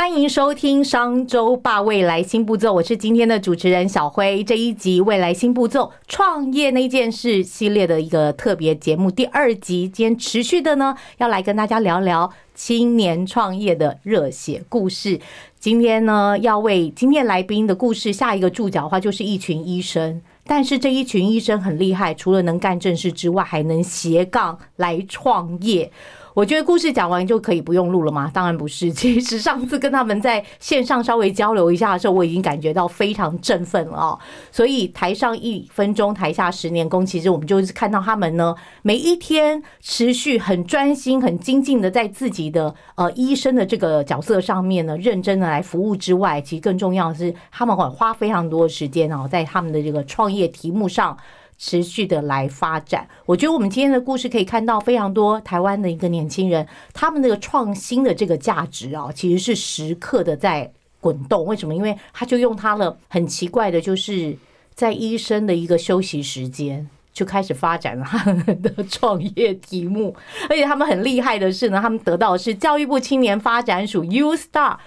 欢迎收听商周吧未来新步骤，我是今天的主持人小辉。这一集未来新步骤创业那件事系列的一个特别节目第二集，今天持续的呢，要来跟大家聊聊青年创业的热血故事。今天呢，要为今天来宾的故事下一个注脚的话，就是一群医生。但是这一群医生很厉害，除了能干正事之外，还能斜杠来创业。我觉得故事讲完就可以不用录了吗？当然不是。其实上次跟他们在线上稍微交流一下的时候，我已经感觉到非常振奋了哦。所以台上一分钟，台下十年功。其实我们就是看到他们呢，每一天持续很专心、很精进的在自己的呃医生的这个角色上面呢，认真的来服务之外，其实更重要的是，他们会花非常多的时间哦，在他们的这个创业题目上。持续的来发展，我觉得我们今天的故事可以看到非常多台湾的一个年轻人，他们那个创新的这个价值啊，其实是时刻的在滚动。为什么？因为他就用他的很奇怪的，就是在医生的一个休息时间，就开始发展了他们的创业题目。而且他们很厉害的是呢，他们得到的是教育部青年发展署 U Star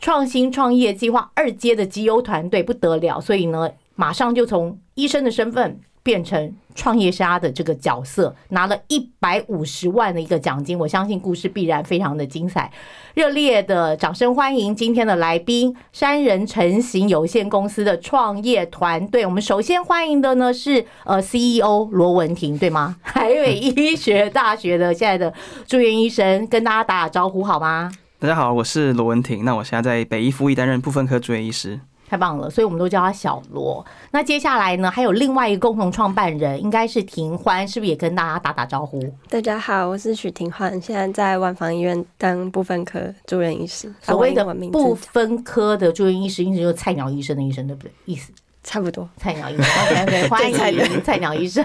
创新创业计划二阶的绩优团队，不得了。所以呢，马上就从医生的身份。变成创业家的这个角色，拿了一百五十万的一个奖金，我相信故事必然非常的精彩。热烈的掌声欢迎今天的来宾——山人成型有限公司的创业团队。我们首先欢迎的呢是呃 CEO 罗文婷，对吗？海北医学大学的现在的住院医生，跟大家打打招呼好吗？大家好，我是罗文婷。那我现在在北医附一担任部分科住院医师。太棒了，所以我们都叫他小罗。那接下来呢，还有另外一个共同创办人，应该是庭欢，是不是也跟大家打打招呼？大家好，我是许庭欢，现在在万方医院当部分科住院医师。所谓的部分科的住院医师，意思就是菜鸟医生的医生，对不对？意思差不多。菜鸟医生，OK，欢迎菜鸟医生。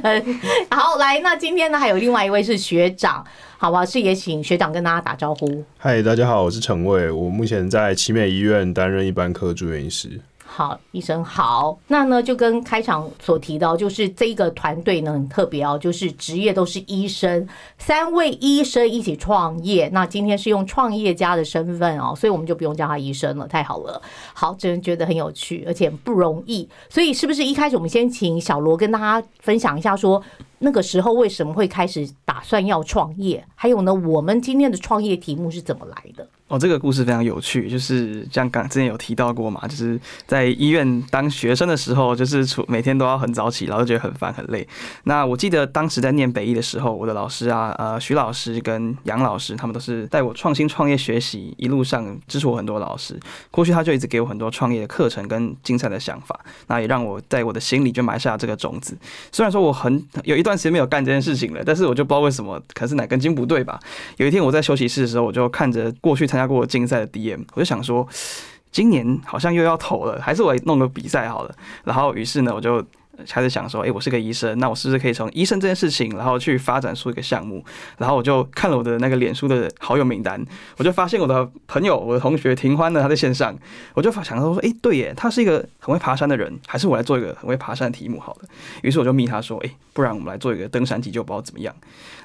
好，来，那今天呢，还有另外一位是学长，好不好？是也请学长跟大家打招呼。嗨，大家好，我是陈卫，我目前在奇美医院担任一般科住院医师。好，医生好。那呢，就跟开场所提到，就是这一个团队呢很特别哦，就是职业都是医生，三位医生一起创业。那今天是用创业家的身份哦，所以我们就不用叫他医生了，太好了。好，真的觉得很有趣，而且不容易。所以是不是一开始我们先请小罗跟大家分享一下，说那个时候为什么会开始打算要创业？还有呢，我们今天的创业题目是怎么来的？哦，这个故事非常有趣，就是像刚之前有提到过嘛，就是在医院当学生的时候，就是出每天都要很早起，然后觉得很烦很累。那我记得当时在念北医的时候，我的老师啊，呃，徐老师跟杨老师，他们都是带我创新创业学习，一路上支持我很多老师。过去他就一直给我很多创业的课程跟精彩的想法，那也让我在我的心里就埋下这个种子。虽然说我很有一段暂时没有干这件事情了，但是我就不知道为什么，可能是哪根筋不对吧。有一天我在休息室的时候，我就看着过去参加。过竞赛的 DM，我就想说，今年好像又要投了，还是我弄个比赛好了。然后于是呢，我就。开始想说，哎，我是个医生，那我是不是可以从医生这件事情，然后去发展出一个项目？然后我就看了我的那个脸书的好友名单，我就发现我的朋友，我的同学庭欢呢，他在线上，我就想到说，哎，对耶，他是一个很会爬山的人，还是我来做一个很会爬山的题目好了。于是我就密他说，哎，不然我们来做一个登山急救包怎么样？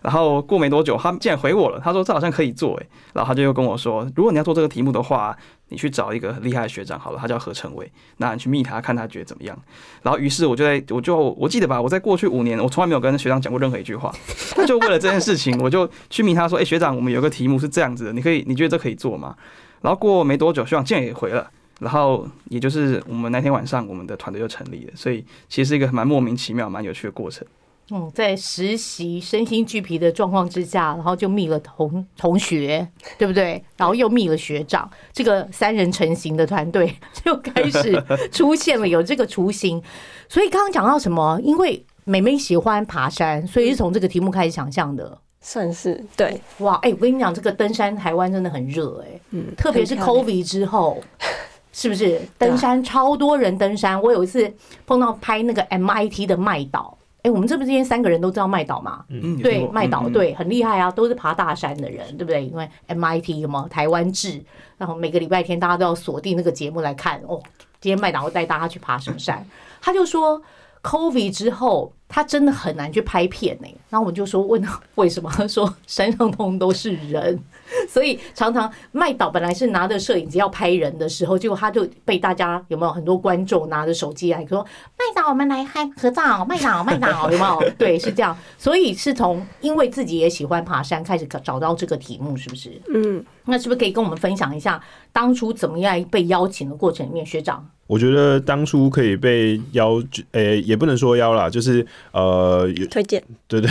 然后过没多久，他竟然回我了，他说这好像可以做，哎，然后他就又跟我说，如果你要做这个题目的话。你去找一个很厉害的学长好了，他叫何成伟，那你去密他，看他觉得怎么样。然后于是我就在，我就我记得吧，我在过去五年，我从来没有跟学长讲过任何一句话。他就为了这件事情，我就去密他说，哎，学长，我们有个题目是这样子的，你可以，你觉得这可以做吗？然后过没多久，学长竟然也回了。然后也就是我们那天晚上，我们的团队就成立了。所以其实是一个蛮莫名其妙、蛮有趣的过程。嗯，在实习身心俱疲的状况之下，然后就密了同同学，对不对？然后又密了学长，这个三人成型的团队 就开始出现了，有这个雏形。所以刚刚讲到什么？因为美美喜欢爬山，所以是从这个题目开始想象的，算是对。哇，哎，我跟你讲，这个登山台湾真的很热，哎，嗯，特别是 COVID 之后。是不是？登山超多人登山，我有一次碰到拍那个 MIT 的麦岛，哎，我们这不是今天三个人都知道麦岛嘛？嗯，对，麦岛对很厉害啊，都是爬大山的人，对不对？因为 MIT 什么台湾制，然后每个礼拜天大家都要锁定那个节目来看哦。今天麦岛会带大家去爬什么山？他就说 COVID 之后，他真的很难去拍片呢、然后我就说问他为什么，他说山上通通都是人，所以常常麦岛本来是拿着摄影机要拍人的时候，结果他就被大家有没有很多观众拿着手机来说麦岛，我们来拍合照，麦岛麦岛有没有？对，是这样，所以是从因为自己也喜欢爬山开始找到这个题目，是不是？嗯，那是不是可以跟我们分享一下当初怎么样被邀请的过程里面？学长，我觉得当初可以被邀，诶、也不能说邀啦，就是呃，有推荐。对对，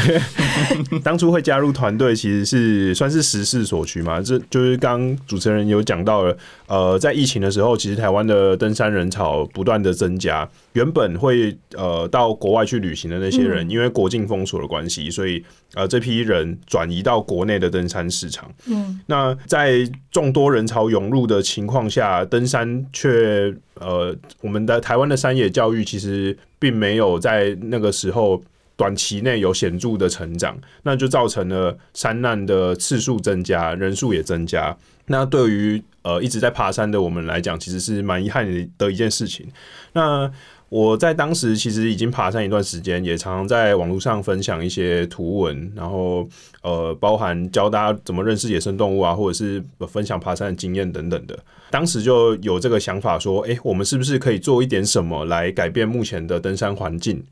当初会加入团队其实是算是时势所趋嘛，这就是刚主持人有讲到了，呃，在疫情的时候，其实台湾的登山人潮不断的增加，原本会呃到国外去旅行的那些人，因为国境封锁的关系，所以呃这批人转移到国内的登山市场。嗯，那在众多人潮涌入的情况下，登山却呃，我们的台湾的山野教育其实并没有在那个时候短期内有显著的成长，那就造成了山难的次数增加，人数也增加。那对于呃一直在爬山的我们来讲，其实是蛮遗憾的一件事情。那我在当时其实已经爬山一段时间，也常常在网络上分享一些图文，然后呃，包含教大家怎么认识野生动物啊，或者是分享爬山的经验等等的。当时就有这个想法说，诶，我们是不是可以做一点什么来改变目前的登山环境？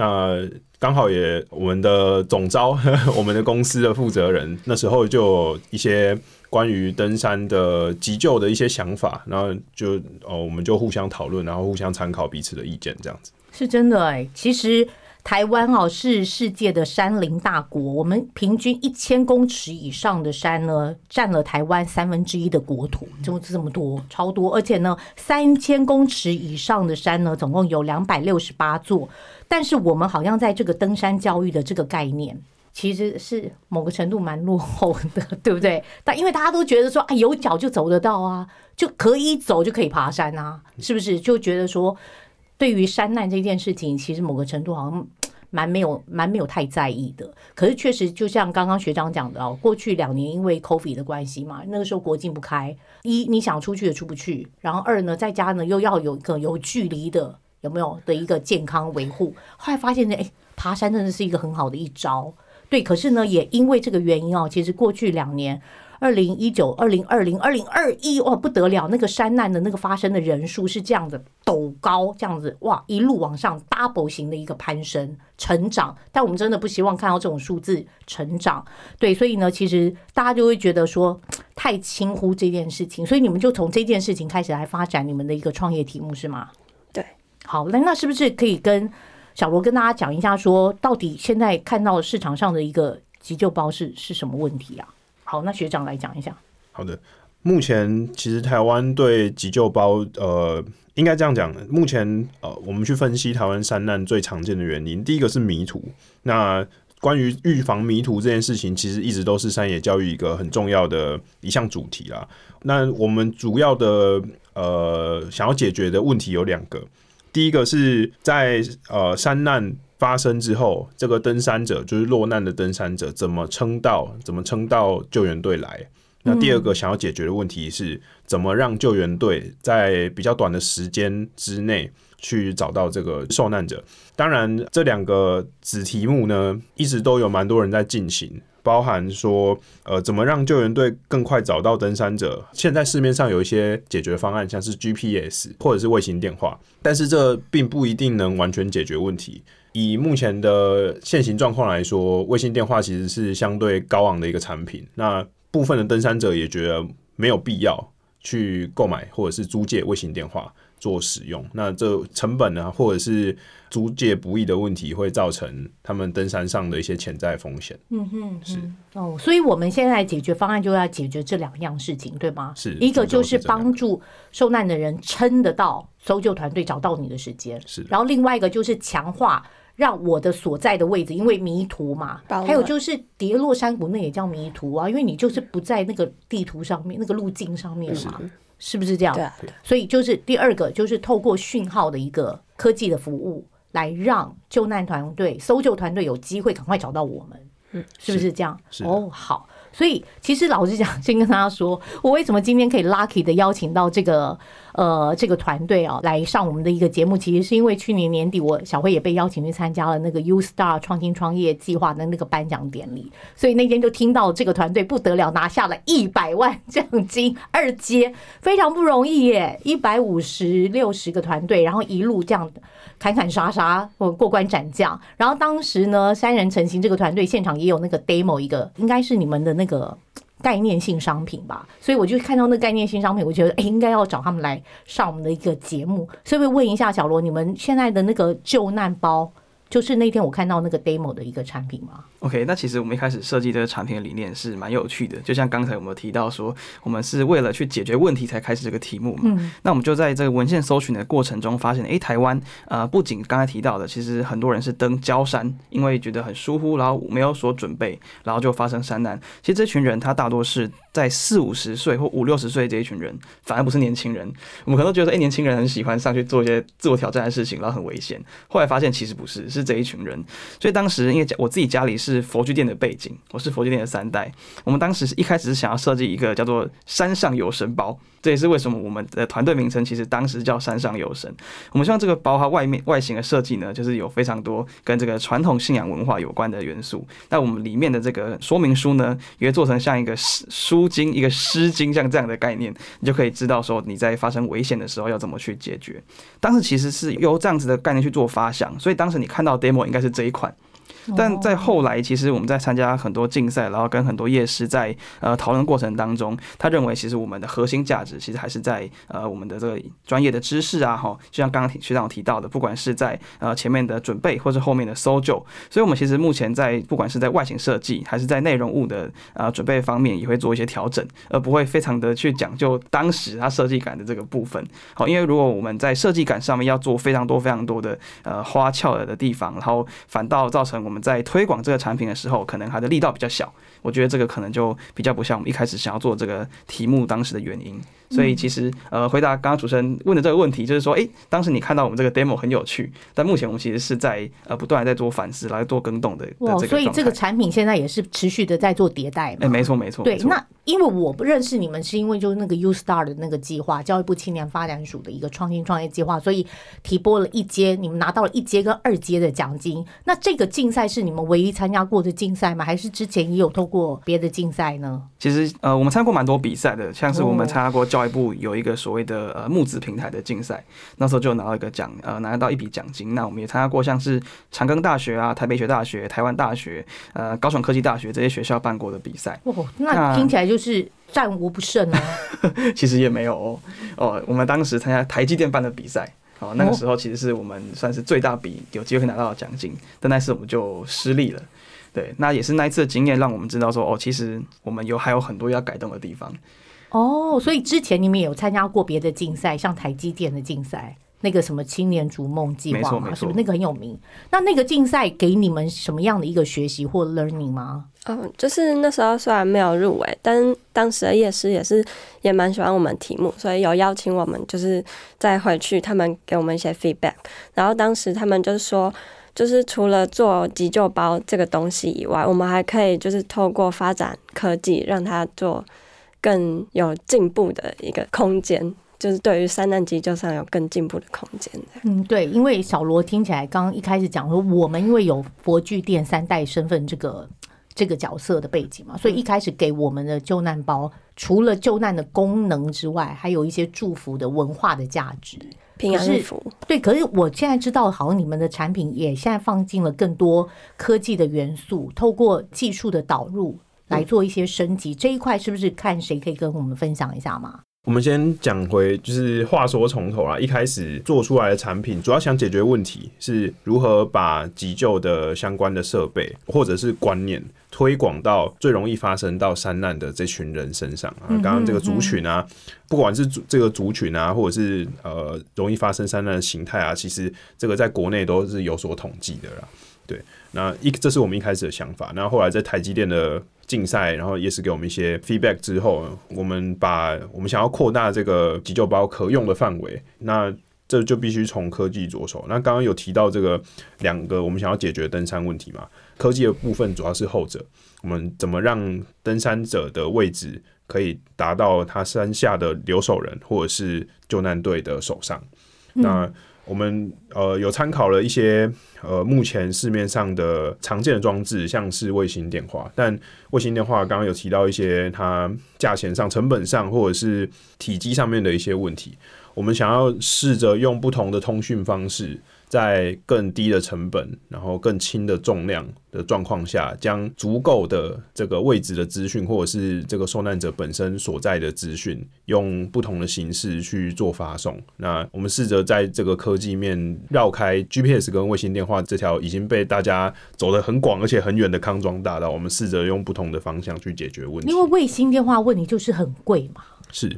那刚好也我们的总招，我们的公司的负责人那时候就一些关于登山的急救的一些想法，然后就哦，我们就互相讨论，然后互相参考彼此的意见，这样子。是真的哎、其实台湾哦是世界的山林大国，我们平均一千公尺以上的山呢，占了台湾三分之一的国土，就这么多，超多。而且呢，三千公尺以上的山呢，总共有两百六十八座。但是我们好像在这个登山教育的这个概念。其实是某个程度蛮落后的，对不对？但因为大家都觉得说，啊，有脚就走得到啊，就可以走就可以爬山啊，是不是？就觉得说，对于山难这件事情，其实某个程度好像蛮没有蛮没有太在意的。可是确实，就像刚刚学长讲的哦，过去两年因为 COVID 的关系嘛，那个时候国境不开，一你想出去也出不去，然后二呢，在家呢又要有一个有距离的有没有的一个健康维护。后来发现呢，哎，爬山真的是一个很好的一招。对，可是呢，也因为这个原因哦，其实过去两年。二零一九、二零二零、二零二一，哇，不得了！那个山难的那个发生的人数是这样子陡高，这样子哇，一路往上 double 型的一个攀升成长。但我们真的不希望看到这种数字成长，对，所以呢，其实大家就会觉得说太轻忽这件事情，所以你们就从这件事情开始来发展你们的一个创业题目是吗？对，好，那那是不是可以跟小罗跟大家讲一下说到底现在看到市场上的一个急救包是是什么问题啊？好，那学长来讲一下。好的，目前其实台湾对急救包，呃，应该这样讲，目前呃，我们去分析台湾山难最常见的原因，第一个是迷途。那关于预防迷途这件事情，其实一直都是山野教育一个很重要的一项主题啦。那我们主要的呃想要解决的问题有两个，第一个是在呃山难发生之后，这个登山者就是落难的登山者怎么撑到怎么撑到救援队来。那第二个想要解决的问题是，怎么让救援队在比较短的时间之内去找到这个受难者？当然，这两个子题目呢，一直都有蛮多人在进行，包含说，呃，怎么让救援队更快找到登山者？现在市面上有一些解决方案，像是 GPS 或者是卫星电话，但是这并不一定能完全解决问题。以目前的现行状况来说，卫星电话其实是相对高昂的一个产品。那部分的登山者也觉得没有必要去购买或者是租借卫星电话做使用。那这成本呢，或者是租借不易的问题，会造成他们登山上的一些潜在风险。嗯哼，是哦，所以我们现在解决方案就要解决这两样事情，对吗？是一个就是帮助受难的人撑得到搜救团队找到你的时间，是然后另外一个就是强化。让我的所在的位置，因为迷途嘛，还有就是跌落山谷，那也叫迷途啊，因为你就是不在那个地图上面、那个路径上面嘛。是不是这样？对啊，所以就是第二个，就是透过讯号的一个科技的服务，来让救难团队、搜救团队有机会赶快找到我们。嗯，是不是这样？是哦，好。所以其实老实讲，先跟大家说，我为什么今天可以 lucky 的邀请到这个呃这个团队啊来上我们的一个节目，其实是因为去年年底我小慧也被邀请去参加了那个 U Star 创新创业计划的那个颁奖典礼，所以那天就听到这个团队不得了，拿下了一百万奖金二阶，非常不容易耶，一百五十六十个团队，然后一路这样砍砍杀杀，我过关斩将。然后当时呢，三人成行这个团队现场也有那个 demo 一个，应该是你们的那个概念性商品吧。所以我就看到那概念性商品，我觉得哎，应该要找他们来上我们的一个节目。所以会问一下小罗，你们现在的那个救难包，就是那天我看到那个 demo 的一个产品吗？OK，那其实我们一开始设计这个产品的理念是蛮有趣的，就像刚才我们提到说，我们是为了去解决问题才开始这个题目嘛。嗯那我们就在这个文献搜寻的过程中发现，诶，台湾呃不仅刚才提到的，其实很多人是登礁山，因为觉得很疏忽，然后没有所准备，然后就发生山难。其实这群人他大多是在四五十岁或五六十岁这一群人，反而不是年轻人。我们可能都觉得，诶，年轻人很喜欢上去做一些自我挑战的事情，然后很危险。后来发现其实不是，是这一群人。所以当时因为家我自己家里是佛具店的背景，我是佛具店的三代。我们当时是一开始是想要设计一个叫做“山上有神包”，这也是为什么我们的团队名称其实当时叫“山上有神”。我们希望这个包它外面外形的设计呢，就是有非常多跟这个传统信仰文化有关的元素。那我们里面的这个说明书呢，也会做成像一个诗书经、一个诗经像这样的概念，你就可以知道说你在发生危险的时候要怎么去解决。当时其实是由这样子的概念去做发想，所以当时你看到 demo 应该是这一款。但在后来，其实我们在参加很多竞赛，然后跟很多业师在呃讨论过程当中，他认为其实我们的核心价值其实还是在呃我们的这个专业的知识啊，哈，就像刚刚学长提到的，不管是在呃前面的准备或者后面的搜救，所以我们其实目前在不管是在外形设计还是在内容物的呃准备方面，也会做一些调整，而不会非常的去讲究当时它设计感的这个部分。好，因为如果我们在设计感上面要做非常多非常多的呃花俏的地方，然后反倒造成我们在推广这个产品的时候，可能它的力道比较小。我觉得这个可能就比较不像我们一开始想要做这个题目当时的原因。所以其实呃，回答刚刚主持人问的这个问题，就是说，哎，当时你看到我们这个 demo 很有趣，但目前我们其实是在呃不断在做反思，来做更动的的哇，所以这个产品现在也是持续的在做迭代嘛。哎，没错没错，对那因为我不认识你们，是因为就是那个 U Star 的那个计划，教育部青年发展署的一个创新创业计划，所以提拨了一阶，你们拿到了一阶跟二阶的奖金。那这个竞赛是你们唯一参加过的竞赛吗？还是之前也有透过别的竞赛呢？其实呃，我们参加过蛮多比赛的，像是我们哦参加过教育部有一个所谓的呃募资平台的竞赛，那时候就拿到一个奖，呃，拿到一笔奖金。那我们也参加过像是长庚大学啊、台北学大学、台湾大学、呃高雄科技大学这些学校办过的比赛，哦，那那听起来就是战无不胜啊。其实也没有哦。哦，我们当时参加台积电办的比赛。哦，那个时候其实是我们算是最大笔有机会拿到的奖金，但那次我们就失利了。对，那也是那一次的经验让我们知道说，哦，其实我们有还有很多要改动的地方。哦，所以之前你们也有参加过别的竞赛，像台积电的竞赛，那个什么青年逐梦计划嘛，没错没错是不是那个很有名？那那个竞赛给你们什么样的一个学习或 learning 吗？嗯，就是那时候虽然没有入围，但当时的夜师也是也蛮喜欢我们题目，所以有邀请我们，就是再回去他们给我们一些 feedback。然后当时他们就是说，就是除了做急救包这个东西以外，我们还可以就是透过发展科技，让它做更有进步的一个空间，就是对于三难急救上有更进步的空间。嗯，对，因为小罗听起来刚刚一开始讲说，我们因为有佛具店三代身份这个这个角色的背景嘛，所以一开始给我们的救难包，除了救难的功能之外，还有一些祝福的文化的价值。平安符，对，可是我现在知道，好像你们的产品也现在放进了更多科技的元素，透过技术的导入来做一些升级。这一块是不是看谁可以跟我们分享一下吗？我们先讲回，就是话说从头啦。一开始做出来的产品，主要想解决问题是如何把急救的相关的设备或者是观念推广到最容易发生到山难的这群人身上啊。刚刚这个族群啊，不管是这个族群啊，或者是呃容易发生山难的形态啊，其实这个在国内都是有所统计的啦。对，那一这是我们一开始的想法，那后来在台积电的竞赛，然后也是给我们一些 feedback 之后，我们把我们想要扩大这个急救包可用的范围，那这就必须从科技着手。那刚刚有提到这个两个我们想要解决登山问题嘛？科技的部分主要是后者，我们怎么让登山者的位置可以达到他山下的留守人或者是救难队的手上？那我们呃有参考了一些呃目前市面上的常见的装置，像是卫星电话，但卫星电话刚刚有提到一些它价钱上、成本上或者是体积上面的一些问题，我们想要试着用不同的通讯方式。在更低的成本，然后更轻的重量的状况下，将足够的这个位置的资讯，或者是这个受难者本身所在的资讯，用不同的形式去做发送。那我们试着在这个科技面绕开 GPS 跟卫星电话这条已经被大家走得很广而且很远的康庄大道，我们试着用不同的方向去解决问题。因为卫星电话问题就是很贵嘛，是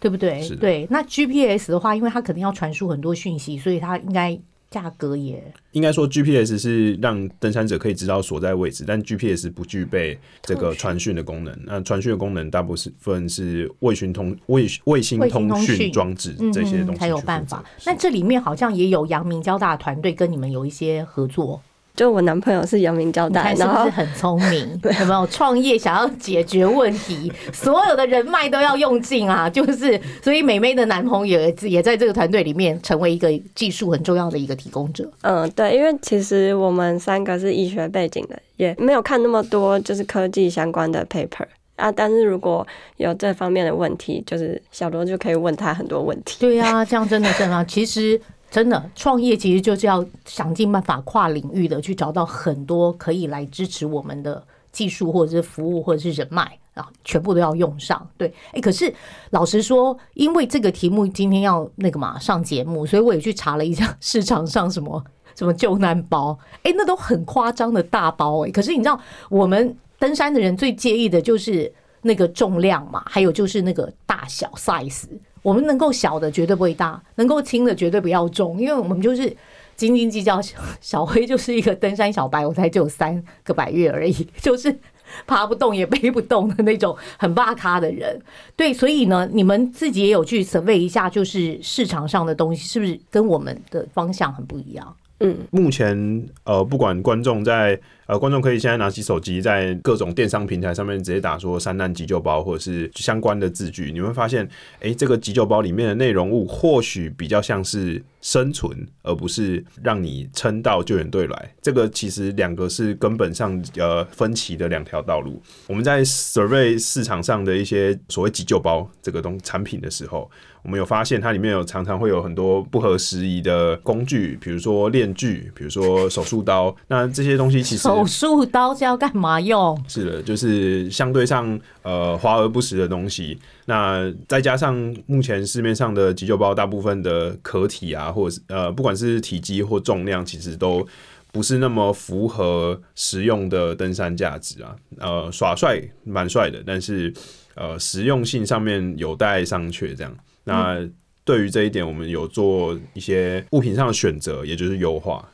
对不对？对。那 GPS 的话，因为它肯定要传输很多讯息，所以它应该。价格也应该说，GPS 是让登山者可以知道所在位置，但 GPS 不具备这个传讯的功能。那传讯的功能大部分是卫星通卫卫星通讯装置这些东西才有办法。那这里面好像也有阳明交大团队跟你们有一些合作。就我男朋友是阳明交大，是不是很聪明？有没有创业想要解决问题，所有的人脉都要用尽啊！就是，所以美美的男朋友也在这个团队里面成为一个技术很重要的一个提供者。嗯，对，因为其实我们三个是医学背景的，也没有看那么多就是科技相关的 paper 啊。但是如果有这方面的问题，就是小罗就可以问他很多问题。对呀，这样真的真的，其实。真的创业其实就是要想尽办法跨领域的去找到很多可以来支持我们的技术或者是服务或者是人脉啊，全部都要用上。对，哎，可是老实说，因为这个题目今天要那个嘛上节目，所以我也去查了一下市场上什么 什么救难包，哎，那都很夸张的大包哎。可是你知道，我们登山的人最介意的就是那个重量嘛，还有就是那个大小 size。我们能够小的绝对不会大，能够轻的绝对不要重，因为我们就是斤斤计较。小黑就是一个登山小白，我才只有三个百月而已，就是爬不动也背不动的那种很霸咖的人。对，所以呢，你们自己也有去 survey 一下，就是市场上的东西是不是跟我们的方向很不一样？嗯，目前呃，不管观众在。呃，观众可以现在拿起手机，在各种电商平台上面直接打说“三难急救包”或者是相关的字句，你会发现，哎，这个急救包里面的内容物或许比较像是生存，而不是让你撑到救援队来。这个其实两个是根本上呃分歧的两条道路。我们在 survey 市场上的一些所谓急救包这个东产品的时候，我们有发现它里面有常常会有很多不合时宜的工具，比如说链锯，比如说手术刀。那这些东西其实。手术刀是要干嘛用？是的，就是相对上呃华而不实的东西。那再加上目前市面上的急救包，大部分的壳体啊，或者是呃不管是体积或重量，其实都不是那么符合实用的登山价值啊。呃，耍帅蛮帅的，但是呃实用性上面有待商榷。这样，那对于这一点，我们有做一些物品上的选择，也就是优化。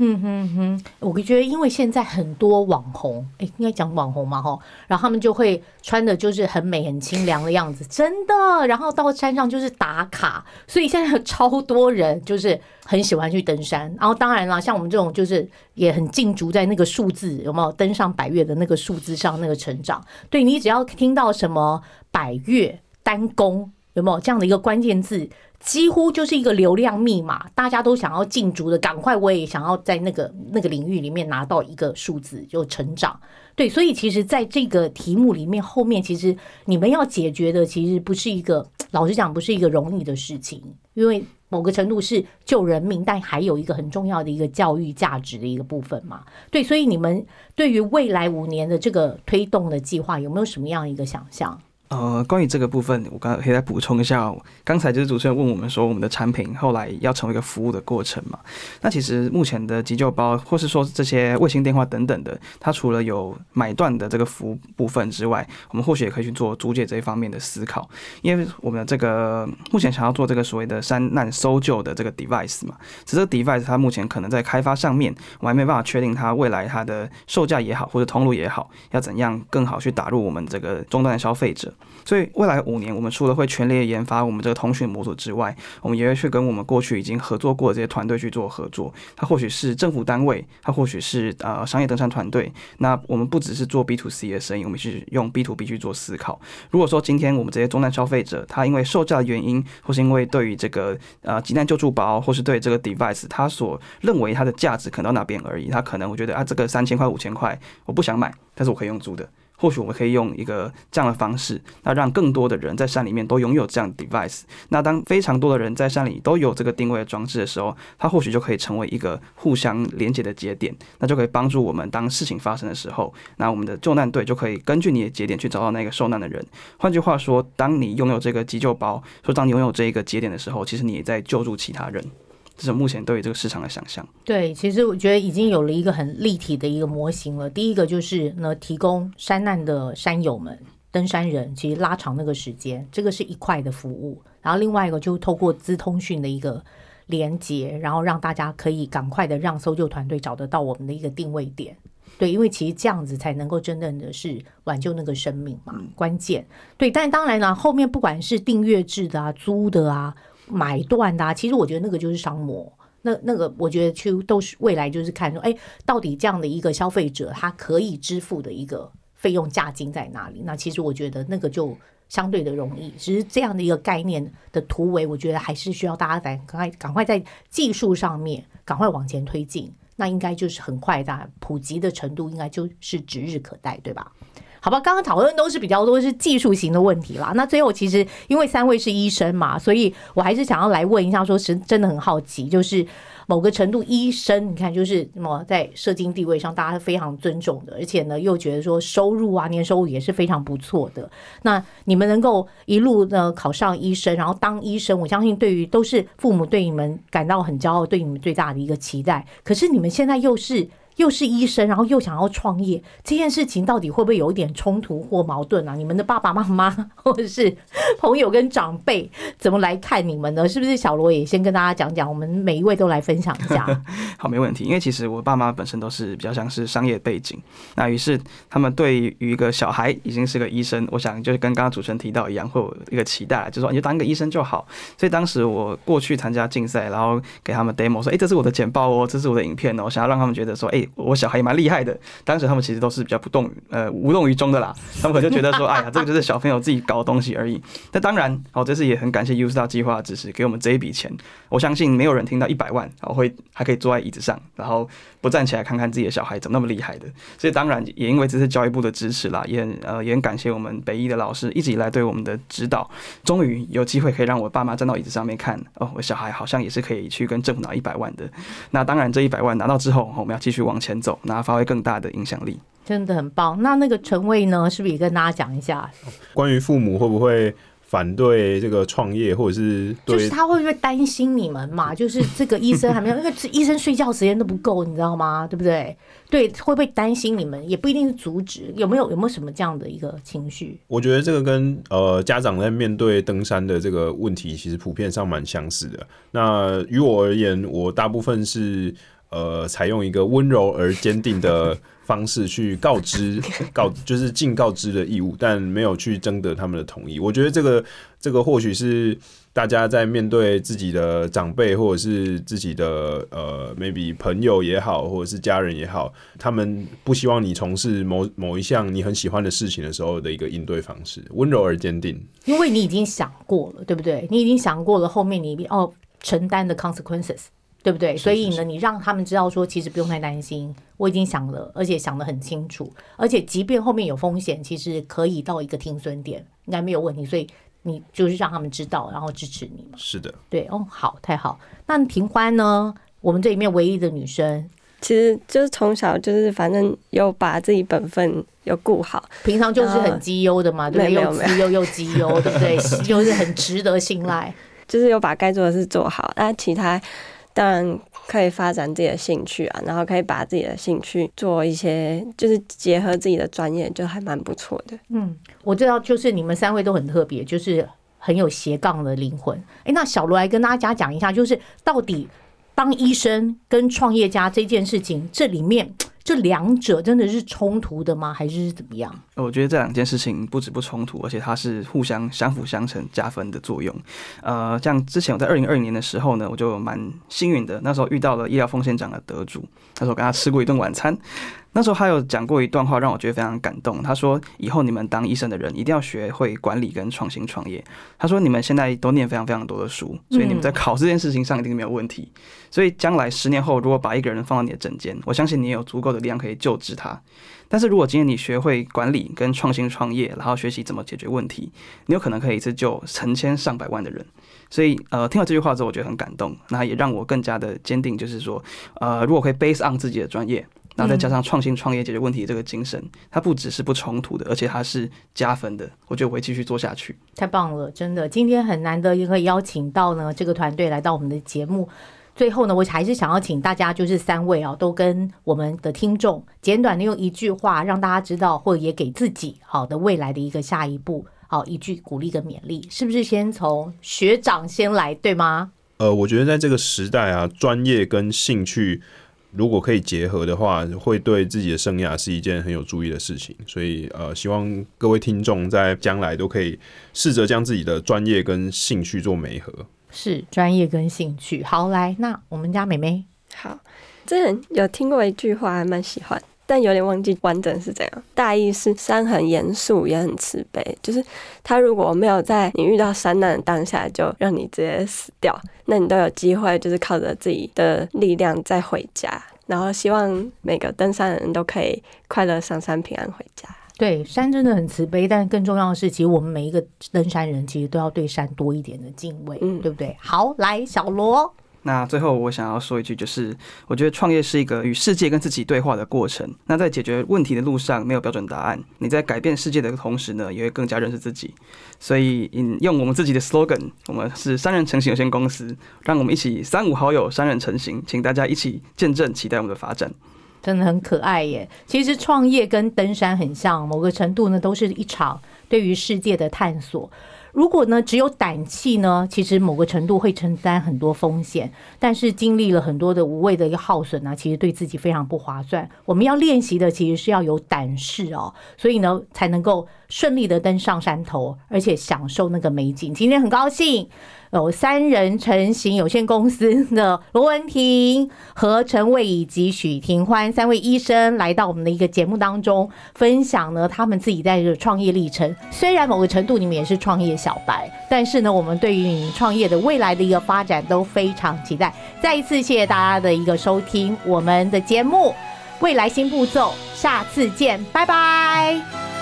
嗯哼哼，我觉得因为现在很多网红，哎，应该讲网红嘛，哈，然后他们就会穿的就是很美、很清凉的样子，真的。然后到山上就是打卡，所以现在有超多人就是很喜欢去登山。然后当然啦，像我们这种就是也很进足在那个数字，有没有登上百月的那个数字上那个成长？对你只要听到什么百月单攻，有没有这样的一个关键字？几乎就是一个流量密码，大家都想要进足的，赶快我也想要在那个那个领域里面拿到一个数字，就成长。对，所以其实在这个题目里面，后面其实你们要解决的，其实不是一个，老实讲，不是一个容易的事情，因为某个程度是救人命，但还有一个很重要的一个教育价值的一个部分嘛。对，所以你们对于未来五年的这个推动的计划，有没有什么样一个想象？呃，关于这个部分，我刚可以再补充一下。刚才就是主持人问我们说，我们的产品后来要成为一个服务的过程嘛？那其实目前的急救包，或是说这些卫星电话等等的，它除了有买断的这个服务部分之外，我们或许也可以去做租借这一方面的思考。因为我们的这个目前想要做这个所谓的山难搜救的这个 device 嘛，只是 device 它目前可能在开发上面，我还没办法确定它未来它的售价也好，或者通路也好，要怎样更好去打入我们这个终端的消费者。所以未来五年，我们除了会全力研发我们这个通讯模组之外，我们也会去跟我们过去已经合作过的这些团队去做合作。它或许是政府单位，它或许是呃商业登山团队。那我们不只是做 B to C 的生意，我们是用 B to B 去做思考。如果说今天我们这些中端消费者，他因为售价的原因，或是因为对于这个呃急难救助包，或是对这个 device，他所认为它的价值可能到哪边而已，他可能我觉得啊这个三千块五千块我不想买，但是我可以用租的。或许我们可以用一个这样的方式，那让更多的人在山里面都拥有这样的 device。那当非常多的人在山里都有这个定位的装置的时候，它或许就可以成为一个互相连接的节点，那就可以帮助我们当事情发生的时候，那我们的救难队就可以根据你的节点去找到那个受难的人。换句话说，当你拥有这个急救包，说当你拥有这一个节点的时候，其实你也在救助其他人。这是目前对于这个市场的想象。对，其实我觉得已经有了一个很立体的一个模型了。第一个就是呢，提供山难的山友们、登山人，其实拉长那个时间，这个是一块的服务。然后另外一个就是透过资通讯的一个连接，然后让大家可以赶快的让搜救团队找得到我们的一个定位点。对，因为其实这样子才能够真正的是挽救那个生命嘛，关键。对，但当然呢，后面不管是订阅制的啊、租的啊。买断的，其实我觉得那个就是商模，那那个我觉得去都是未来就是看说，哎，到底这样的一个消费者他可以支付的一个费用价金在哪里？那其实我觉得那个就相对的容易。其实这样的一个概念的突围，我觉得还是需要大家在赶快赶快在技术上面赶快往前推进，那应该就是很快的普及的程度，应该就是指日可待，对吧？好吧，刚刚讨论都是比较多是技术型的问题啦。那最后其实因为三位是医生嘛，所以我还是想要来问一下，说是真的很好奇，就是某个程度医生，你看就是什么在社经地位上大家是非常尊重的，而且呢又觉得说收入啊年收入也是非常不错的。那你们能够一路呢考上医生，然后当医生，我相信对于都是父母对你们感到很骄傲，对你们最大的一个期待。可是你们现在又是。又是医生，然后又想要创业，这件事情到底会不会有一点冲突或矛盾啊？你们的爸爸妈妈或者是朋友跟长辈怎么来看你们呢？是不是小罗也先跟大家讲讲？我们每一位都来分享一下。好，没问题。因为其实我爸妈本身都是比较像是商业背景，那于是他们对于一个小孩已经是个医生，我想就是跟刚刚主持人提到一样，会有一个期待，就是说你就当个医生就好。所以当时我过去参加竞赛，然后给他们 demo 说：“哎，这是我的简报哦，这是我的影片哦。”我想要让他们觉得说：“哎。”我小孩也蛮厉害的，当时他们其实都是比较不动，呃，无动于衷的啦。他们可能就觉得说，哎呀，这个就是小朋友自己搞的东西而已。那当然，好，这次也很感谢 U Star 计划的支持给我们这一笔钱。我相信没有人听到一百万，然后会还可以坐在椅子上，然后不站起来看看自己的小孩怎么那么厉害的。所以当然也因为这次教育部的支持啦，也很呃也很感谢我们北医的老师一直以来对我们的指导。终于有机会可以让我爸妈站到椅子上面看，哦，我小孩好像也是可以去跟政府拿一百万的。那当然这一百万拿到之后，我们要继续往前走。那发挥更大的影响力，真的很棒。那那个陈卫呢，是不是也跟大家讲一下？关于父母会不会反对这个创业，或者是就是他会不会担心你们嘛？就是这个医生还没有，因为医生睡觉时间都不够，你知道吗？对不对？对，会不会担心你们？也不一定是阻止，有没有有没有什么这样的一个情绪？我觉得这个跟呃家长在面对登山的这个问题，其实普遍上蛮相似的。那于我而言，我大部分是。呃，采用一个温柔而坚定的方式去告知，告就是尽告知的义务，但没有去征得他们的同意。我觉得这个这个或许是大家在面对自己的长辈或者是自己的呃，maybe 朋友也好，或者是家人也好，他们不希望你从事某某一项你很喜欢的事情的时候的一个应对方式，温柔而坚定。因为你已经想过了，对不对？你已经想过了，后面你哦承担的 consequences。对不对？所以呢，你让他们知道说，其实不用太担心，我已经想了，而且想得很清楚，而且即便后面有风险，其实可以到一个停损点，应该没有问题。所以你就是让他们知道，然后支持你嘛。是的，对哦，好，太好。那庭欢呢？我们这里面唯一的女生，其实就是从小就是反正有把自己本分有顾好，平常就是很绩优的嘛，对不对？又绩优又绩优，对不对？就是很值得信赖。就是有把该做的事做好。那其他当然可以发展自己的兴趣啊，然后可以把自己的兴趣做一些，就是结合自己的专业，就还蛮不错的。嗯，我知道，就是你们三位都很特别，就是很有斜杠的灵魂。哎，那小罗来跟大家讲一下，就是到底当医生跟创业家这件事情，这里面这两者真的是冲突的吗？还是怎么样？我觉得这两件事情不止不冲突，而且它是互相相辅相成、加分的作用。呃，像之前我在二零二零年的时候呢，我就蛮幸运的，那时候遇到了医疗奉献奖的得主，那时候跟他吃过一顿晚餐。那时候他有讲过一段话，让我觉得非常感动。他说：“以后你们当医生的人一定要学会管理跟创新创业。”他说：“你们现在都念非常非常多的书，所以你们在考这件事情上一定没有问题。所以将来十年后，如果把一个人放到你的诊间，我相信你也有足够的力量可以救治他。但是如果今天你学会管理跟创新创业，然后学习怎么解决问题，你有可能可以一次救成千上百万的人。所以呃，听了这句话之后，我觉得很感动，那也让我更加的坚定，就是说，呃，如果可以 base on 自己的专业。然后再加上创新创业解决问题这个精神，它不只是不冲突的，而且它是加分的。我觉得我会继续做下去。太棒了，真的，今天很难得也可以邀请到呢这个团队来到我们的节目。最后呢，我还是想要请大家，就是三位啊，都跟我们的听众简短的用一句话，让大家知道，或者也给自己好的未来的一个下一步，好一句鼓励跟勉励，是不是？先从学长先来，对吗？呃，我觉得在这个时代啊，专业跟兴趣如果可以结合的话，会对自己的生涯是一件很有注意的事情。所以呃，希望各位听众在将来都可以试着将自己的专业跟兴趣做媒合。是专业跟兴趣。好，来，那我们家妹妹，好，之前有听过一句话，还蛮喜欢，但有点忘记完整是怎样。大意是山很严肃，也很慈悲，就是他如果没有在你遇到山难的当下就让你直接死掉，那你都有机会，就是靠着自己的力量再回家。然后希望每个登山的人都可以快乐上山，平安回家。对山真的很慈悲，但更重要的是，其实我们每一个登山人，其实都要对山多一点的敬畏，嗯对不对？好，来，小罗，那最后我想要说一句，就是我觉得创业是一个与世界跟自己对话的过程。那在解决问题的路上没有标准答案，你在改变世界的同时呢，也会更加认识自己。所以引用我们自己的 slogan，我们是三人成型有限公司，让我们一起三五好友三人成型，请大家一起见证期待我们的发展。真的很可爱耶。其实创业跟登山很像，某个程度呢，都是一场对于世界的探索。如果呢只有胆气呢，其实某个程度会承担很多风险，但是经历了很多的无谓的一个耗损呢，其实对自己非常不划算。我们要练习的其实是要有胆识哦，所以呢才能够顺利的登上山头，而且享受那个美景。今天很高兴。有三人成型有限公司的罗文婷和陈伟以及许廷欢三位医生来到我们的一个节目当中，分享呢他们自己在这个创业历程。虽然某个程度你们也是创业小白，但是呢，我们对于你们创业的未来的一个发展都非常期待。再一次谢谢大家的一个收听，我们的节目《未来新步骤》，下次见，拜拜。